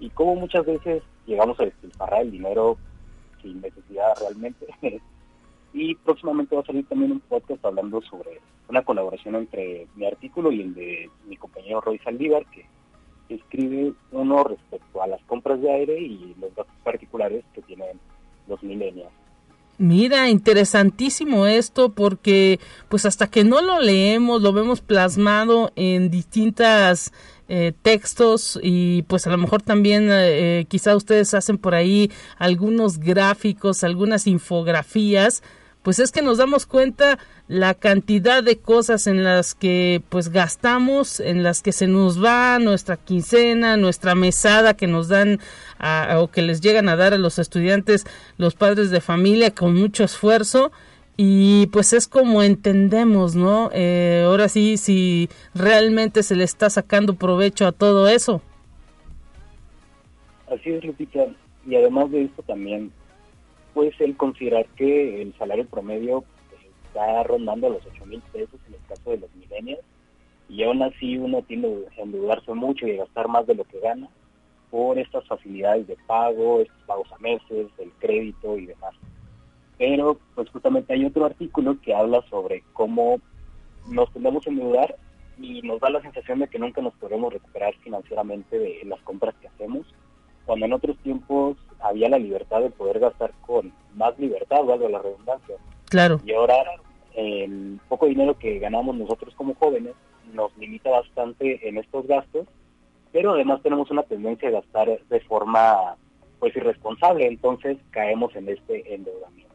y cómo muchas veces llegamos a despilfarrar el dinero sin necesidad realmente. (laughs) y próximamente va a salir también un podcast hablando sobre una colaboración entre mi artículo y el de mi compañero Roy Saldívar, que escribe uno respecto a las compras de aire y los datos particulares que tienen los millennials. Mira, interesantísimo esto porque pues hasta que no lo leemos, lo vemos plasmado en distintas eh, textos y pues a lo mejor también eh, quizá ustedes hacen por ahí algunos gráficos, algunas infografías, pues es que nos damos cuenta la cantidad de cosas en las que pues gastamos, en las que se nos va nuestra quincena, nuestra mesada que nos dan o que les llegan a dar a los estudiantes los padres de familia con mucho esfuerzo y pues es como entendemos, ¿no? Eh, ahora sí, si realmente se le está sacando provecho a todo eso. Así es, Lupita. Y además de esto también, pues el considerar que el salario promedio está rondando los 8 mil pesos en el caso de los millennials y aún así uno tiene que endeudarse mucho y gastar más de lo que gana por estas facilidades de pago, estos pagos a meses, el crédito y demás. Pero pues justamente hay otro artículo que habla sobre cómo nos tendemos a endeudar y nos da la sensación de que nunca nos podemos recuperar financieramente de las compras que hacemos, cuando en otros tiempos había la libertad de poder gastar con más libertad, valga la redundancia. Claro. Y ahora el poco dinero que ganamos nosotros como jóvenes nos limita bastante en estos gastos, pero además tenemos una tendencia a gastar de forma pues irresponsable, entonces caemos en este endeudamiento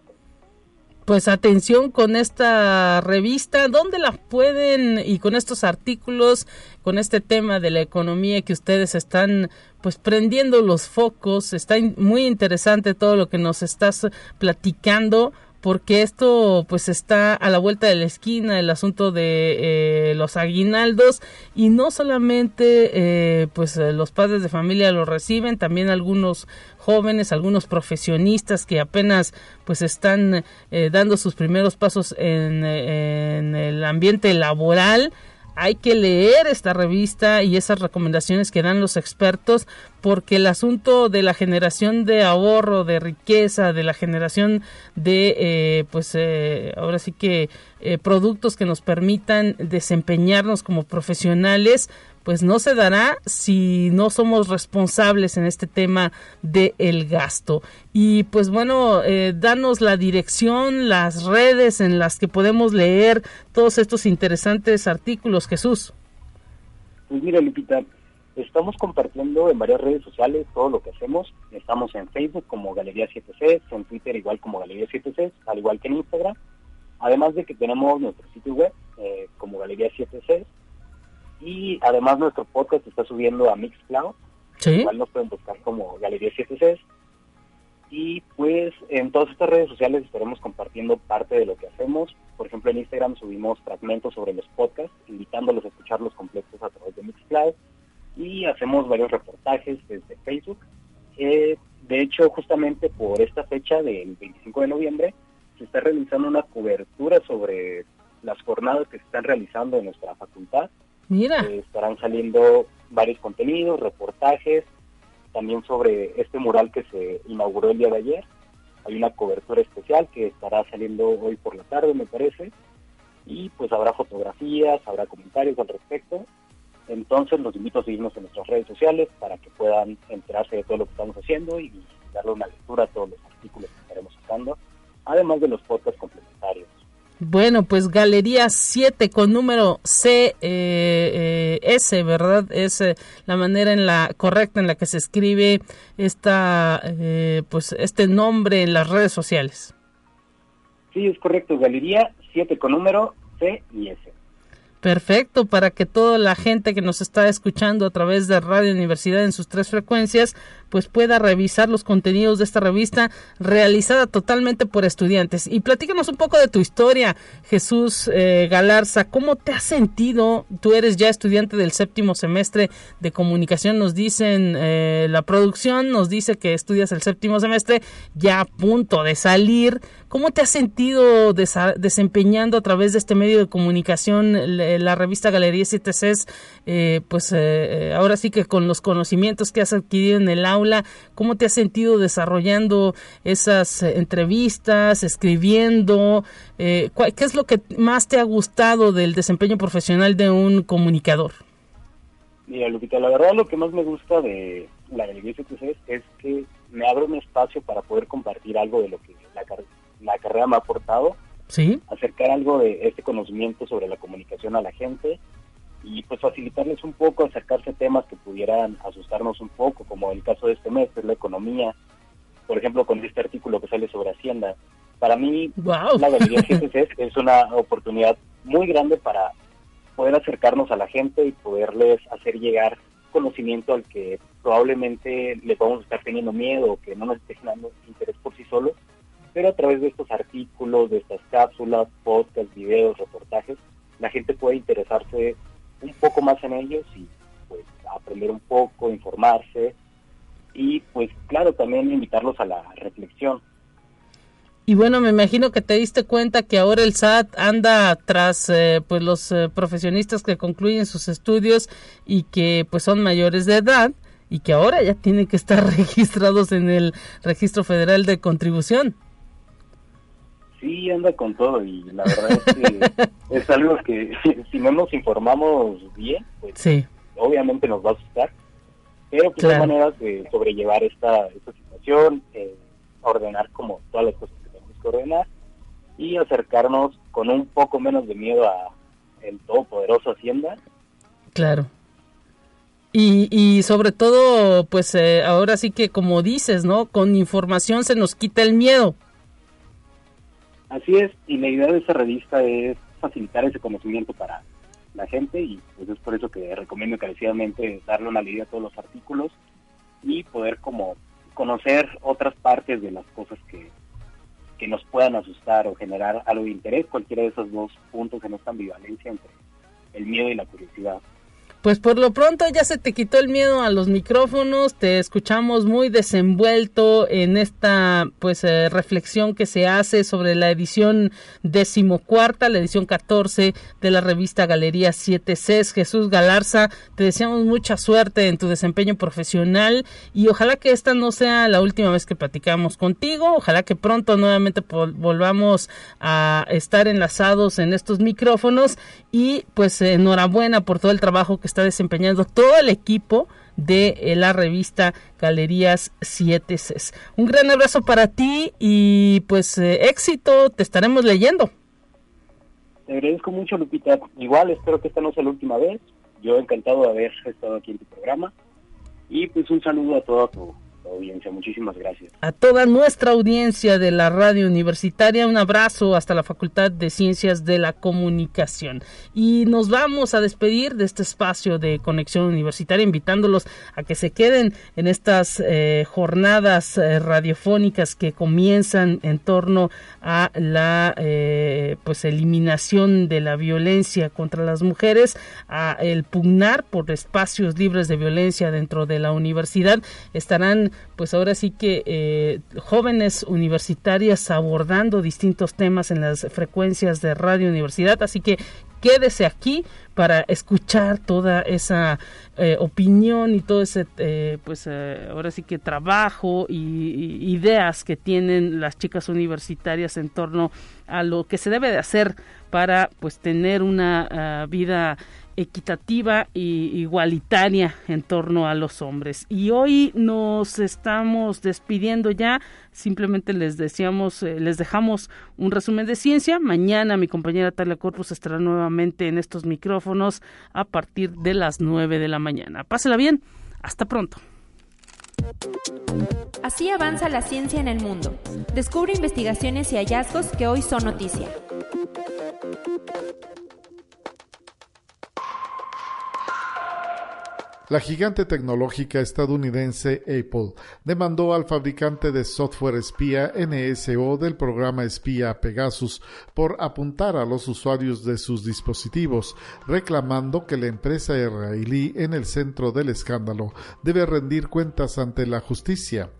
pues atención con esta revista, ¿dónde la pueden y con estos artículos, con este tema de la economía que ustedes están pues prendiendo los focos, está muy interesante todo lo que nos estás platicando porque esto pues está a la vuelta de la esquina el asunto de eh, los aguinaldos. Y no solamente eh, pues los padres de familia lo reciben también algunos jóvenes algunos profesionistas que apenas pues están eh, dando sus primeros pasos en el ambiente laboral hay que leer esta revista y esas recomendaciones que dan los expertos porque el asunto de la generación de ahorro, de riqueza, de la generación de, eh, pues eh, ahora sí que eh, productos que nos permitan desempeñarnos como profesionales, pues no se dará si no somos responsables en este tema del el gasto. Y pues bueno, eh, danos la dirección, las redes en las que podemos leer todos estos interesantes artículos, Jesús. Pues mira, Lupita, estamos compartiendo en varias redes sociales todo lo que hacemos. Estamos en Facebook como Galería 7C, en Twitter igual como Galería 7C, al igual que en Instagram. Además de que tenemos nuestro sitio web eh, como Galería 7C y además nuestro podcast está subiendo a Mixcloud. ¿Sí? Igual nos pueden buscar como Galería 7 Y pues en todas estas redes sociales estaremos compartiendo parte de lo que hacemos. Por ejemplo, en Instagram subimos fragmentos sobre los podcasts, invitándolos a escucharlos completos a través de Mixcloud. Y hacemos varios reportajes desde Facebook. Eh, de hecho, justamente por esta fecha del 25 de noviembre, se está realizando una cobertura sobre las jornadas que se están realizando en nuestra facultad Mira. Eh, estarán saliendo varios contenidos, reportajes, también sobre este mural que se inauguró el día de ayer. Hay una cobertura especial que estará saliendo hoy por la tarde, me parece. Y pues habrá fotografías, habrá comentarios al respecto. Entonces los invito a seguirnos en nuestras redes sociales para que puedan enterarse de todo lo que estamos haciendo y darle una lectura a todos los artículos que estaremos trabajando, además de los podcasts complementarios. Bueno, pues Galería 7 con número C, eh, S, ¿verdad? Es la manera en la correcta en la que se escribe esta, pues este nombre en las redes sociales. Sí, es correcto, Galería 7 con número C y S. Perfecto, para que toda la gente que nos está escuchando a través de Radio Universidad en sus tres frecuencias, pues pueda revisar los contenidos de esta revista realizada totalmente por estudiantes. Y platícanos un poco de tu historia, Jesús eh, Galarza. ¿Cómo te has sentido? Tú eres ya estudiante del séptimo semestre de comunicación, nos dicen eh, la producción, nos dice que estudias el séptimo semestre, ya a punto de salir. ¿Cómo te has sentido desempeñando a través de este medio de comunicación la, revista Galería 7 eh, pues eh, ahora sí que con los conocimientos que has adquirido en el aula, ¿cómo te has sentido desarrollando esas eh, entrevistas, escribiendo? ¿Qué es lo que más te ha gustado del desempeño profesional de un comunicador? Mira, Lupita, la verdad lo que más me gusta de la Galería 7 es que me abre un espacio para poder compartir algo de lo que la, la carrera me ha aportado. Sí. Acercar algo de este conocimiento sobre la comunicación a la gente y pues facilitarles un poco, acercarse a temas que pudieran asustarnos un poco, como el caso de este mes, es la economía. Por ejemplo, con este artículo que sale sobre Hacienda. Para mí, la Galería es, es una oportunidad muy grande para poder acercarnos a la gente y poderles hacer llegar conocimiento al que probablemente le vamos a estar teniendo miedo o que no nos esté generando interés por sí solo pero a través de estos artículos, de estas cápsulas, podcasts, videos, reportajes, la gente puede interesarse poco más en ellos y pues aprender un poco, informarse y pues claro, también invitarlos a la reflexión. Y bueno, me imagino que te diste cuenta que ahora el SAT anda tras eh, pues los eh, profesionistas que concluyen sus estudios y que pues son mayores de edad y que ahora ya tienen que estar (laughs) registrados en el Registro Federal de Contribución sí anda con todo y la verdad es que (laughs) es algo que (laughs) si no nos informamos bien, pues obviamente nos va a asustar, pero pues hay maneras de sobrellevar esta, esta situación, eh, ordenar como todas las cosas que tenemos que ordenar y acercarnos con un poco menos de miedo a el todopoderoso Hacienda. Claro. Y, y sobre todo, pues eh, ahora sí que como dices, ¿no? Con información se nos quita el miedo. Así es, y la idea de esta revista es facilitar ese conocimiento para la gente y pues es por eso que recomiendo encarecidamente darle una leída a todos los artículos y poder como conocer otras partes de las cosas que, que nos puedan asustar o generar algo de interés, cualquiera de esos dos puntos en esta ambivalencia entre el miedo y la curiosidad. Pues por lo pronto ya se te quitó el miedo a los micrófonos, te escuchamos muy desenvuelto en esta pues eh, reflexión que se hace sobre la edición decimocuarta, la edición 14 de la revista Galería 7 c Jesús Galarza, te deseamos mucha suerte en tu desempeño profesional y ojalá que esta no sea la última vez que platicamos contigo, ojalá que pronto nuevamente volvamos a estar enlazados en estos micrófonos y pues enhorabuena por todo el trabajo que está desempeñando todo el equipo de eh, la revista Galerías 7 Cs. Un gran abrazo para ti y pues eh, éxito, te estaremos leyendo. Te agradezco mucho, Lupita. Igual espero que esta no sea la última vez. Yo encantado de haber estado aquí en tu programa. Y pues un saludo a toda tu audiencia. Muchísimas gracias. A toda nuestra audiencia de la radio universitaria, un abrazo hasta la Facultad de Ciencias de la Comunicación. Y nos vamos a despedir de este espacio de conexión universitaria, invitándolos a que se queden en estas eh, jornadas eh, radiofónicas que comienzan en torno a la eh, pues eliminación de la violencia contra las mujeres, a el pugnar por espacios libres de violencia dentro de la universidad. Estarán pues ahora sí que eh, jóvenes universitarias abordando distintos temas en las frecuencias de Radio Universidad, así que quédese aquí para escuchar toda esa eh, opinión y todo ese, eh, pues ahora sí que trabajo y, ideas que tienen las chicas universitarias en torno a lo que se debe de hacer para pues tener una ah, vida equitativa y igualitaria en torno a los hombres. Y hoy nos estamos despidiendo ya, simplemente les decíamos, eh, les dejamos un resumen de ciencia. Mañana mi compañera Talia Corpus estará nuevamente en estos micrófonos a partir de las 9 de la mañana. Pásela bien, hasta pronto. Así avanza la ciencia en el mundo. Descubre investigaciones y hallazgos que hoy son noticia. La gigante tecnológica estadounidense Apple demandó al fabricante de software espía NSO del programa espía Pegasus por apuntar a los usuarios de sus dispositivos, reclamando que la empresa israelí en el centro del escándalo debe rendir cuentas ante la justicia.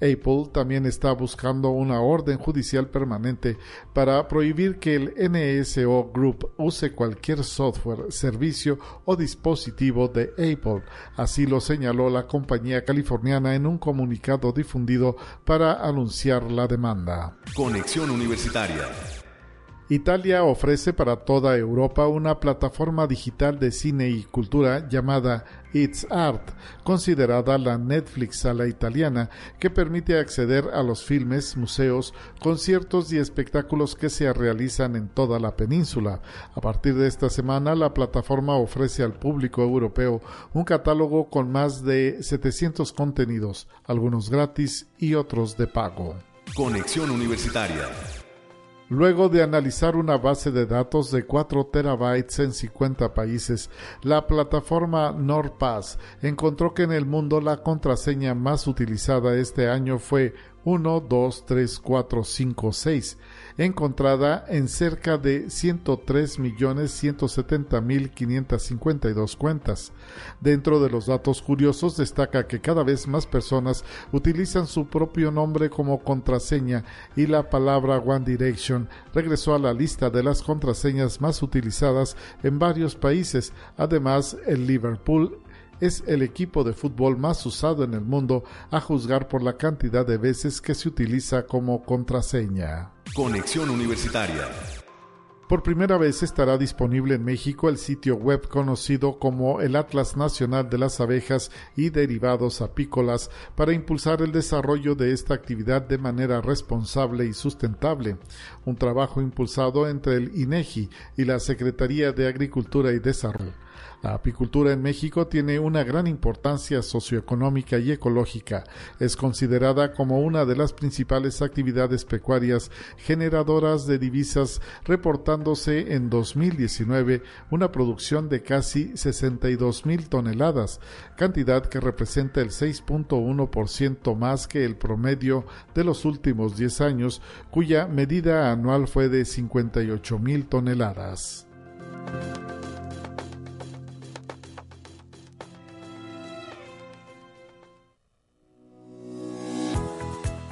Apple también está buscando una orden judicial permanente para prohibir que el NSO Group use cualquier software, servicio o dispositivo de Apple. Así lo señaló la compañía californiana en un comunicado difundido para anunciar la demanda. Conexión Universitaria. Italia ofrece para toda Europa una plataforma digital de cine y cultura llamada It's Art, considerada la Netflix a la italiana, que permite acceder a los filmes, museos, conciertos y espectáculos que se realizan en toda la península. A partir de esta semana, la plataforma ofrece al público europeo un catálogo con más de 700 contenidos, algunos gratis y otros de pago. Conexión Universitaria. Luego de analizar una base de datos de 4 terabytes en 50 países, la plataforma NordPass encontró que en el mundo la contraseña más utilizada este año fue 1, 2, 3, 4, 5, 6 encontrada en cerca de 103.170.552 cuentas. Dentro de los datos curiosos destaca que cada vez más personas utilizan su propio nombre como contraseña y la palabra One Direction regresó a la lista de las contraseñas más utilizadas en varios países. Además, el Liverpool es el equipo de fútbol más usado en el mundo a juzgar por la cantidad de veces que se utiliza como contraseña. Conexión Universitaria. Por primera vez estará disponible en México el sitio web conocido como el Atlas Nacional de las Abejas y Derivados Apícolas para impulsar el desarrollo de esta actividad de manera responsable y sustentable. Un trabajo impulsado entre el INEGI y la Secretaría de Agricultura y Desarrollo. La apicultura en México tiene una gran importancia socioeconómica y ecológica. Es considerada como una de las principales actividades pecuarias generadoras de divisas, reportándose en 2019 una producción de casi 62 mil toneladas, cantidad que representa el 6.1% más que el promedio de los últimos 10 años, cuya medida anual fue de 58 mil toneladas.